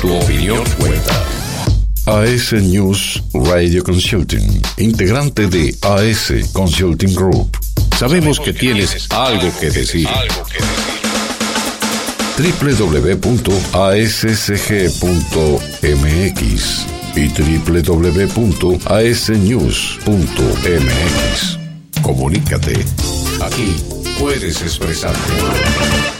Tu opinión cuenta. AS News Radio Consulting, integrante de AS Consulting Group. Sabemos que tienes algo que decir. Algo que decir www.ascg.mx y www.asnews.mx. Comunícate. Aquí puedes expresarte.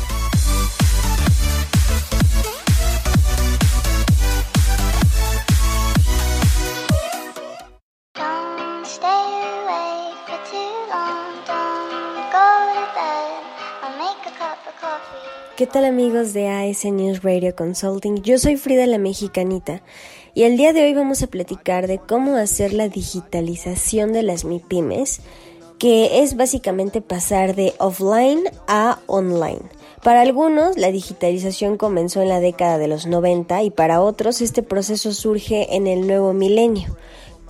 ¿Qué tal amigos de AS News Radio Consulting? Yo soy Frida la Mexicanita y el día de hoy vamos a platicar de cómo hacer la digitalización de las MIPIMES, que es básicamente pasar de offline a online. Para algunos, la digitalización comenzó en la década de los 90 y para otros este proceso surge en el nuevo milenio.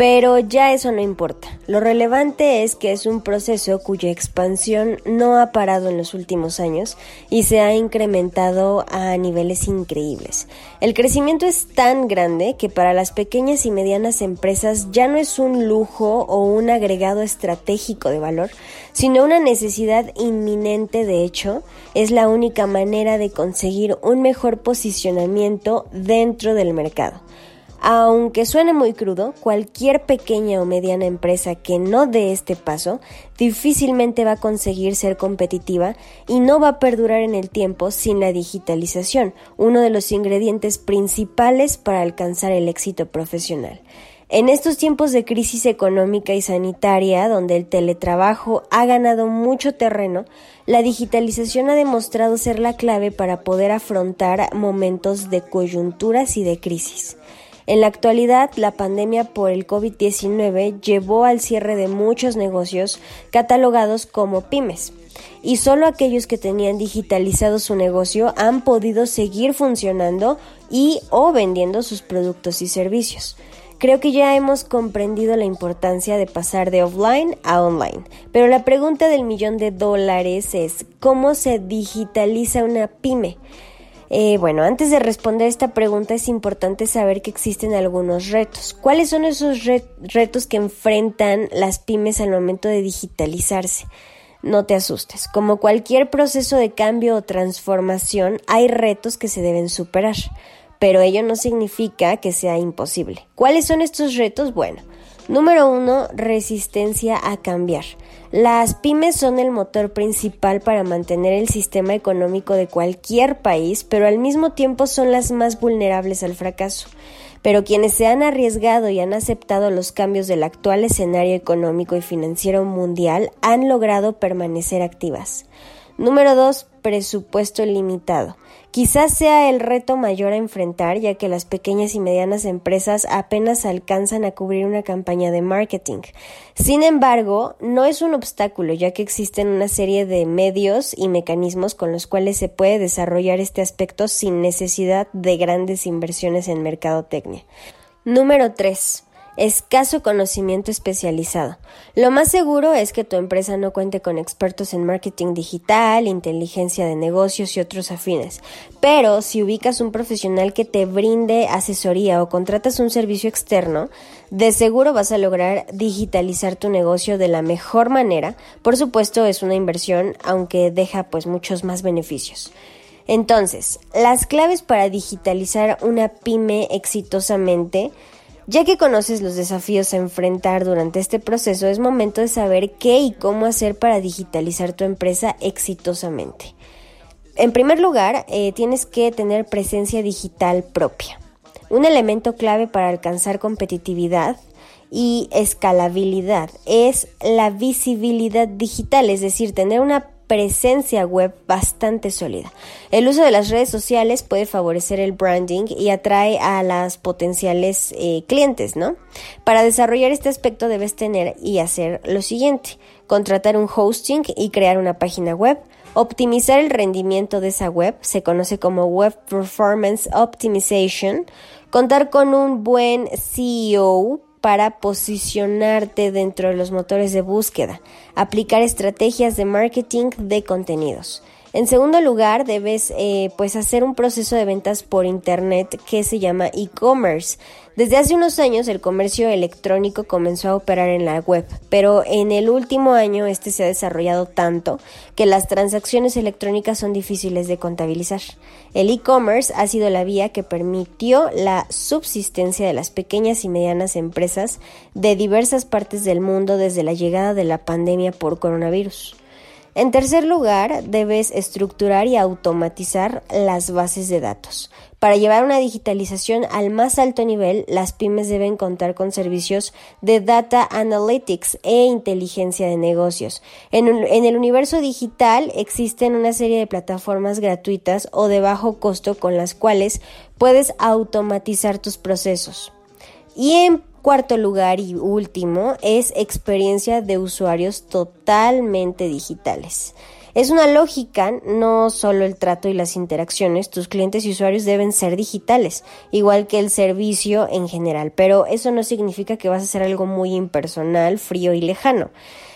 Pero ya eso no importa. Lo relevante es que es un proceso cuya expansión no ha parado en los últimos años y se ha incrementado a niveles increíbles. El crecimiento es tan grande que para las pequeñas y medianas empresas ya no es un lujo o un agregado estratégico de valor, sino una necesidad inminente de hecho, es la única manera de conseguir un mejor posicionamiento dentro del mercado. Aunque suene muy crudo, cualquier pequeña o mediana empresa que no dé este paso difícilmente va a conseguir ser competitiva y no va a perdurar en el tiempo sin la digitalización, uno de los ingredientes principales para alcanzar el éxito profesional. En estos tiempos de crisis económica y sanitaria, donde el teletrabajo ha ganado mucho terreno, la digitalización ha demostrado ser la clave para poder afrontar momentos de coyunturas y de crisis. En la actualidad, la pandemia por el COVID-19 llevó al cierre de muchos negocios catalogados como pymes y solo aquellos que tenían digitalizado su negocio han podido seguir funcionando y o vendiendo sus productos y servicios. Creo que ya hemos comprendido la importancia de pasar de offline a online, pero la pregunta del millón de dólares es ¿cómo se digitaliza una pyme? Eh, bueno, antes de responder esta pregunta es importante saber que existen algunos retos. ¿Cuáles son esos retos que enfrentan las pymes al momento de digitalizarse? No te asustes. Como cualquier proceso de cambio o transformación, hay retos que se deben superar, pero ello no significa que sea imposible. ¿Cuáles son estos retos? Bueno, número uno, resistencia a cambiar. Las pymes son el motor principal para mantener el sistema económico de cualquier país, pero al mismo tiempo son las más vulnerables al fracaso. Pero quienes se han arriesgado y han aceptado los cambios del actual escenario económico y financiero mundial han logrado permanecer activas. Número 2. Presupuesto limitado. Quizás sea el reto mayor a enfrentar, ya que las pequeñas y medianas empresas apenas alcanzan a cubrir una campaña de marketing. Sin embargo, no es un obstáculo, ya que existen una serie de medios y mecanismos con los cuales se puede desarrollar este aspecto sin necesidad de grandes inversiones en mercadotecnia. Número 3 escaso conocimiento especializado. Lo más seguro es que tu empresa no cuente con expertos en marketing digital, inteligencia de negocios y otros afines. Pero si ubicas un profesional que te brinde asesoría o contratas un servicio externo, de seguro vas a lograr digitalizar tu negocio de la mejor manera. Por supuesto, es una inversión, aunque deja pues muchos más beneficios. Entonces, las claves para digitalizar una pyme exitosamente ya que conoces los desafíos a enfrentar durante este proceso, es momento de saber qué y cómo hacer para digitalizar tu empresa exitosamente. En primer lugar, eh, tienes que tener presencia digital propia. Un elemento clave para alcanzar competitividad y escalabilidad es la visibilidad digital, es decir, tener una presencia web bastante sólida. El uso de las redes sociales puede favorecer el branding y atrae a las potenciales eh, clientes, ¿no? Para desarrollar este aspecto debes tener y hacer lo siguiente, contratar un hosting y crear una página web, optimizar el rendimiento de esa web, se conoce como Web Performance Optimization, contar con un buen CEO para posicionarte dentro de los motores de búsqueda, aplicar estrategias de marketing de contenidos. En segundo lugar, debes eh, pues hacer un proceso de ventas por internet que se llama e-commerce. Desde hace unos años el comercio electrónico comenzó a operar en la web, pero en el último año este se ha desarrollado tanto que las transacciones electrónicas son difíciles de contabilizar. El e-commerce ha sido la vía que permitió la subsistencia de las pequeñas y medianas empresas de diversas partes del mundo desde la llegada de la pandemia por coronavirus. En tercer lugar, debes estructurar y automatizar las bases de datos. Para llevar una digitalización al más alto nivel, las pymes deben contar con servicios de data analytics e inteligencia de negocios. En, el universo digital existen una serie de plataformas gratuitas o de bajo costo con las cuales puedes automatizar tus procesos. Cuarto lugar y último es experiencia de usuarios totalmente digitales. Es una lógica, no solo el trato y las interacciones, tus clientes y usuarios deben ser digitales, igual que el servicio en general, pero eso no significa que vas a hacer algo muy impersonal, frío y lejano.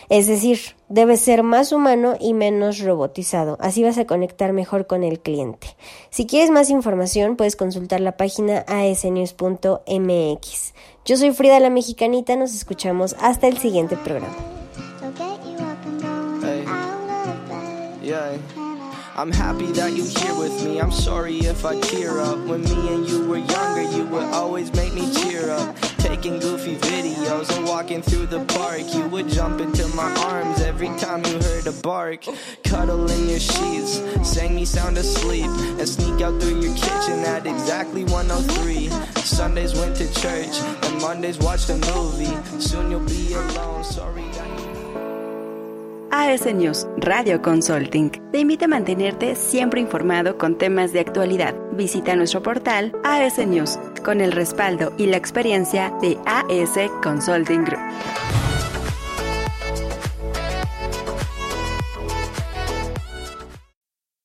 Es decir, debe ser más humano y menos robotizado. Así vas a conectar mejor con el cliente. Si quieres más información, puedes consultar la página asnews.mx. Yo soy Frida la Mexicanita, nos escuchamos hasta el siguiente programa. Taking goofy videos and walking through the park. You would jump into my arms every time you heard a bark. Cuddle in your sheets, sang me sound asleep, and sneak out through your kitchen at exactly 103. Sundays went to church, and Mondays watched a movie. Soon you'll be alone. Sorry. AS News Radio Consulting te invita a mantenerte siempre informado con temas de actualidad. Visita nuestro portal AS News con el respaldo y la experiencia de AS Consulting Group.